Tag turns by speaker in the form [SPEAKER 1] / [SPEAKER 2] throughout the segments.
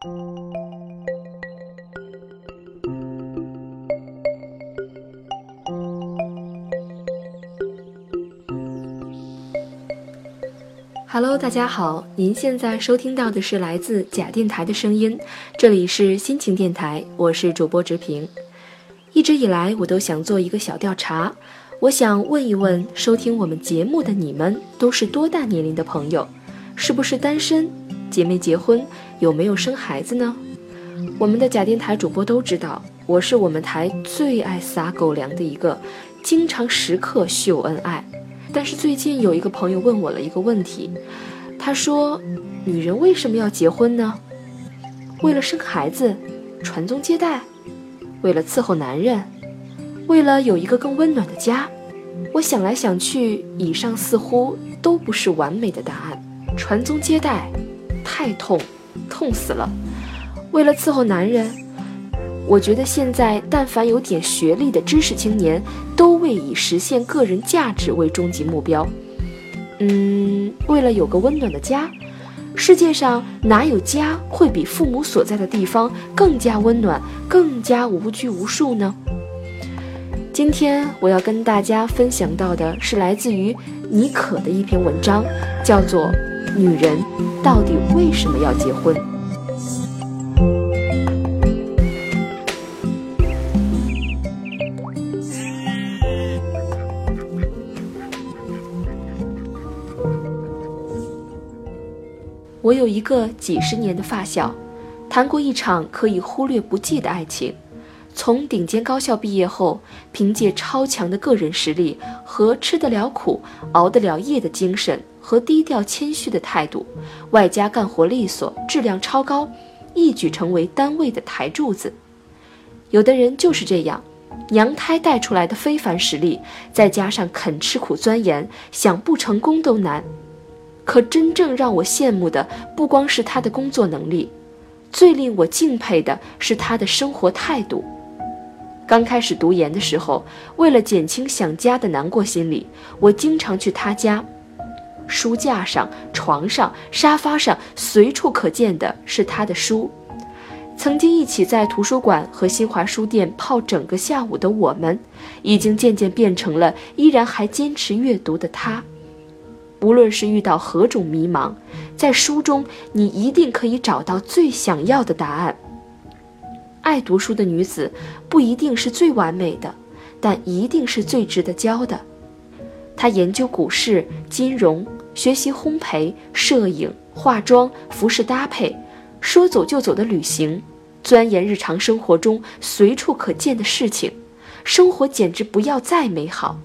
[SPEAKER 1] Hello，大家好，您现在收听到的是来自假电台的声音，这里是心情电台，我是主播直平。一直以来，我都想做一个小调查，我想问一问收听我们节目的你们都是多大年龄的朋友，是不是单身，结没结婚，有没有生孩子呢？我们的假电台主播都知道，我是我们台最爱撒狗粮的一个，经常时刻秀恩爱。但是最近有一个朋友问我了一个问题，他说：“女人为什么要结婚呢？为了生孩子，传宗接代，为了伺候男人，为了有一个更温暖的家。”我想来想去，以上似乎都不是完美的答案。传宗接代，太痛，痛死了。为了伺候男人。我觉得现在，但凡有点学历的知识青年，都为以实现个人价值为终极目标。嗯，为了有个温暖的家，世界上哪有家会比父母所在的地方更加温暖、更加无拘无束呢？今天我要跟大家分享到的是来自于妮可的一篇文章，叫做《女人到底为什么要结婚》。我有一个几十年的发小，谈过一场可以忽略不计的爱情。从顶尖高校毕业后，凭借超强的个人实力和吃得了苦、熬得了夜的精神和低调谦虚的态度，外加干活利索、质量超高，一举成为单位的台柱子。有的人就是这样，娘胎带出来的非凡实力，再加上肯吃苦钻研，想不成功都难。可真正让我羡慕的不光是他的工作能力，最令我敬佩的是他的生活态度。刚开始读研的时候，为了减轻想家的难过心理，我经常去他家。书架上、床上、沙发上，随处可见的是他的书。曾经一起在图书馆和新华书店泡整个下午的我们，已经渐渐变成了依然还坚持阅读的他。无论是遇到何种迷茫，在书中你一定可以找到最想要的答案。爱读书的女子不一定是最完美的，但一定是最值得教的。她研究股市、金融，学习烘焙、摄影、化妆、服饰搭配，说走就走的旅行，钻研日常生活中随处可见的事情，生活简直不要再美好。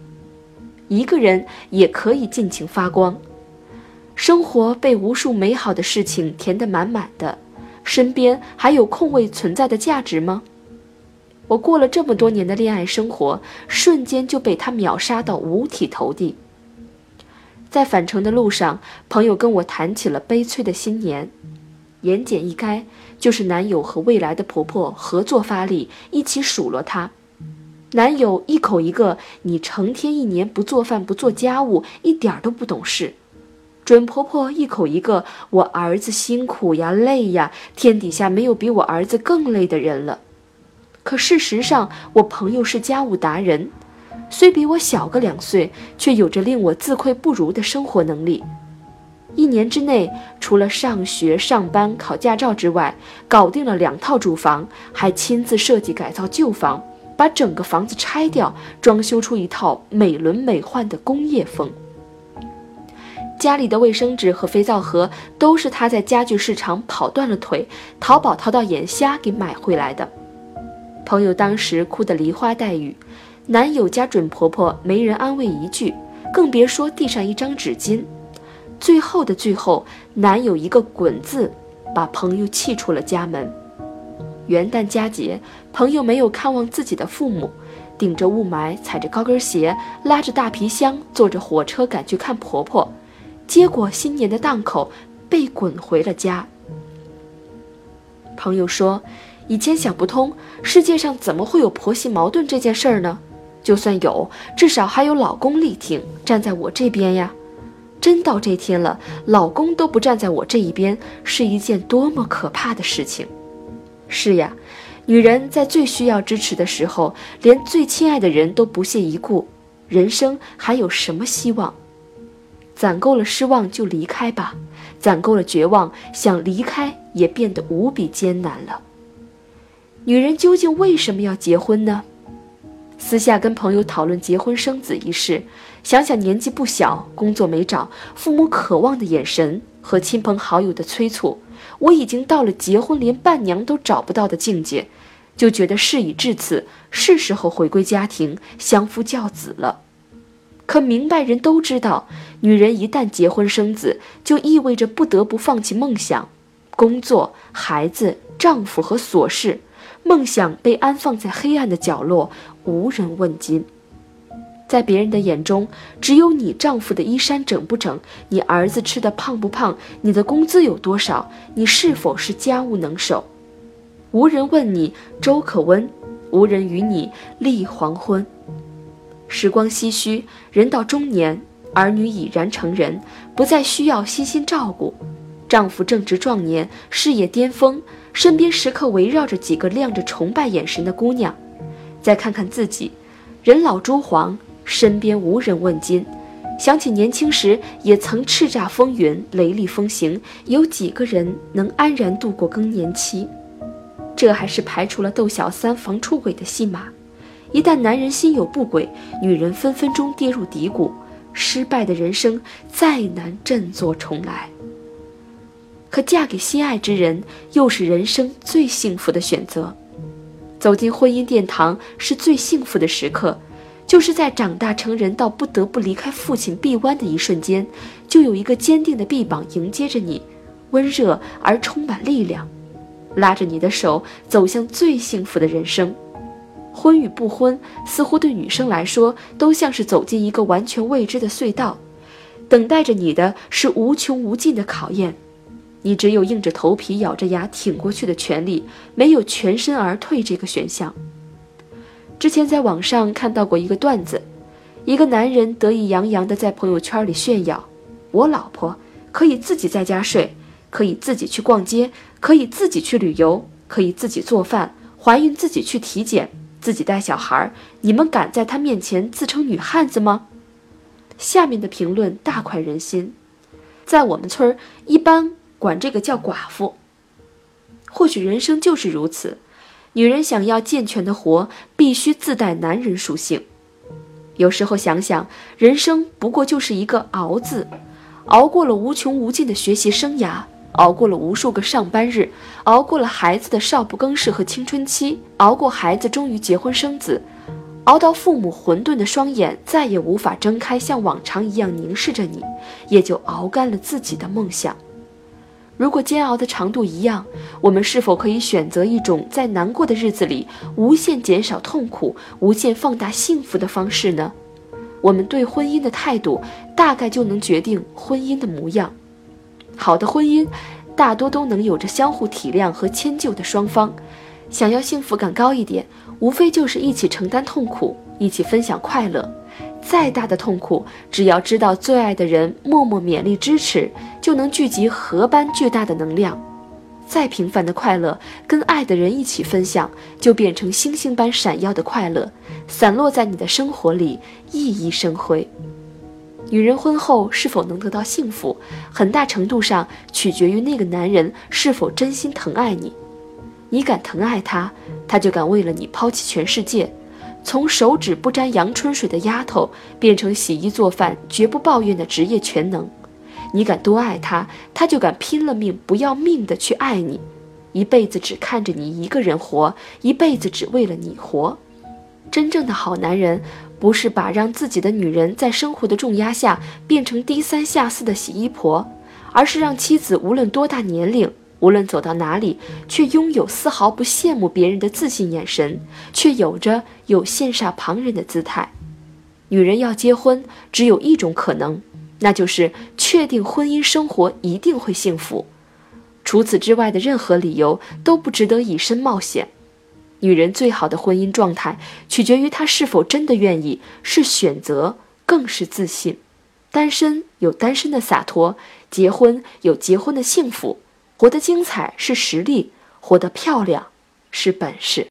[SPEAKER 1] 一个人也可以尽情发光，生活被无数美好的事情填得满满的，身边还有空位存在的价值吗？我过了这么多年的恋爱生活，瞬间就被他秒杀到五体投地。在返程的路上，朋友跟我谈起了悲催的新年，言简意赅，就是男友和未来的婆婆合作发力，一起数落她。男友一口一个，你成天一年不做饭不做家务，一点都不懂事。准婆婆一口一个，我儿子辛苦呀累呀，天底下没有比我儿子更累的人了。可事实上，我朋友是家务达人，虽比我小个两岁，却有着令我自愧不如的生活能力。一年之内，除了上学、上班、考驾照之外，搞定了两套住房，还亲自设计改造旧房。把整个房子拆掉，装修出一套美轮美奂的工业风。家里的卫生纸和肥皂盒都是他在家具市场跑断了腿，淘宝淘到眼瞎给买回来的。朋友当时哭得梨花带雨，男友家准婆婆没人安慰一句，更别说递上一张纸巾。最后的最后，男友一个滚字，把朋友气出了家门。元旦佳节，朋友没有看望自己的父母，顶着雾霾，踩着高跟鞋，拉着大皮箱，坐着火车赶去看婆婆，结果新年的档口被滚回了家。朋友说，以前想不通，世界上怎么会有婆媳矛盾这件事儿呢？就算有，至少还有老公力挺，站在我这边呀。真到这天了，老公都不站在我这一边，是一件多么可怕的事情。是呀，女人在最需要支持的时候，连最亲爱的人都不屑一顾，人生还有什么希望？攒够了失望就离开吧，攒够了绝望，想离开也变得无比艰难了。女人究竟为什么要结婚呢？私下跟朋友讨论结婚生子一事。想想年纪不小，工作没找，父母渴望的眼神和亲朋好友的催促，我已经到了结婚连伴娘都找不到的境界，就觉得事已至此，是时候回归家庭，相夫教子了。可明白人都知道，女人一旦结婚生子，就意味着不得不放弃梦想、工作、孩子、丈夫和琐事，梦想被安放在黑暗的角落，无人问津。在别人的眼中，只有你丈夫的衣衫整不整，你儿子吃的胖不胖，你的工资有多少，你是否是家务能手，无人问你粥可温，无人与你立黄昏。时光唏嘘，人到中年，儿女已然成人，不再需要悉心照顾，丈夫正值壮年，事业巅峰，身边时刻围绕着几个亮着崇拜眼神的姑娘。再看看自己，人老珠黄。身边无人问津，想起年轻时也曾叱咤风云、雷厉风行，有几个人能安然度过更年期？这还是排除了逗小三、防出轨的戏码。一旦男人心有不轨，女人分分钟跌入低谷，失败的人生再难振作重来。可嫁给心爱之人，又是人生最幸福的选择。走进婚姻殿堂，是最幸福的时刻。就是在长大成人到不得不离开父亲臂弯的一瞬间，就有一个坚定的臂膀迎接着你，温热而充满力量，拉着你的手走向最幸福的人生。婚与不婚，似乎对女生来说都像是走进一个完全未知的隧道，等待着你的是无穷无尽的考验，你只有硬着头皮咬着牙挺过去的权利，没有全身而退这个选项。之前在网上看到过一个段子，一个男人得意洋洋地在朋友圈里炫耀：“我老婆可以自己在家睡，可以自己去逛街，可以自己去旅游，可以自己做饭，怀孕自己去体检，自己带小孩。你们敢在她面前自称女汉子吗？”下面的评论大快人心，在我们村儿一般管这个叫寡妇。或许人生就是如此。女人想要健全的活，必须自带男人属性。有时候想想，人生不过就是一个“熬”字，熬过了无穷无尽的学习生涯，熬过了无数个上班日，熬过了孩子的少不更事和青春期，熬过孩子终于结婚生子，熬到父母混沌的双眼再也无法睁开，像往常一样凝视着你，也就熬干了自己的梦想。如果煎熬的长度一样，我们是否可以选择一种在难过的日子里无限减少痛苦、无限放大幸福的方式呢？我们对婚姻的态度，大概就能决定婚姻的模样。好的婚姻，大多都能有着相互体谅和迁就的双方。想要幸福感高一点，无非就是一起承担痛苦，一起分享快乐。再大的痛苦，只要知道最爱的人默默勉励支持，就能聚集何般巨大的能量；再平凡的快乐，跟爱的人一起分享，就变成星星般闪耀的快乐，散落在你的生活里，熠熠生辉。女人婚后是否能得到幸福，很大程度上取决于那个男人是否真心疼爱你。你敢疼爱他，他就敢为了你抛弃全世界。从手指不沾阳春水的丫头，变成洗衣做饭绝不抱怨的职业全能。你敢多爱他，他就敢拼了命不要命的去爱你，一辈子只看着你一个人活，一辈子只为了你活。真正的好男人，不是把让自己的女人在生活的重压下变成低三下四的洗衣婆，而是让妻子无论多大年龄。无论走到哪里，却拥有丝毫不羡慕别人的自信眼神，却有着有羡煞旁人的姿态。女人要结婚，只有一种可能，那就是确定婚姻生活一定会幸福。除此之外的任何理由都不值得以身冒险。女人最好的婚姻状态，取决于她是否真的愿意，是选择，更是自信。单身有单身的洒脱，结婚有结婚的幸福。活得精彩是实力，活得漂亮是本事。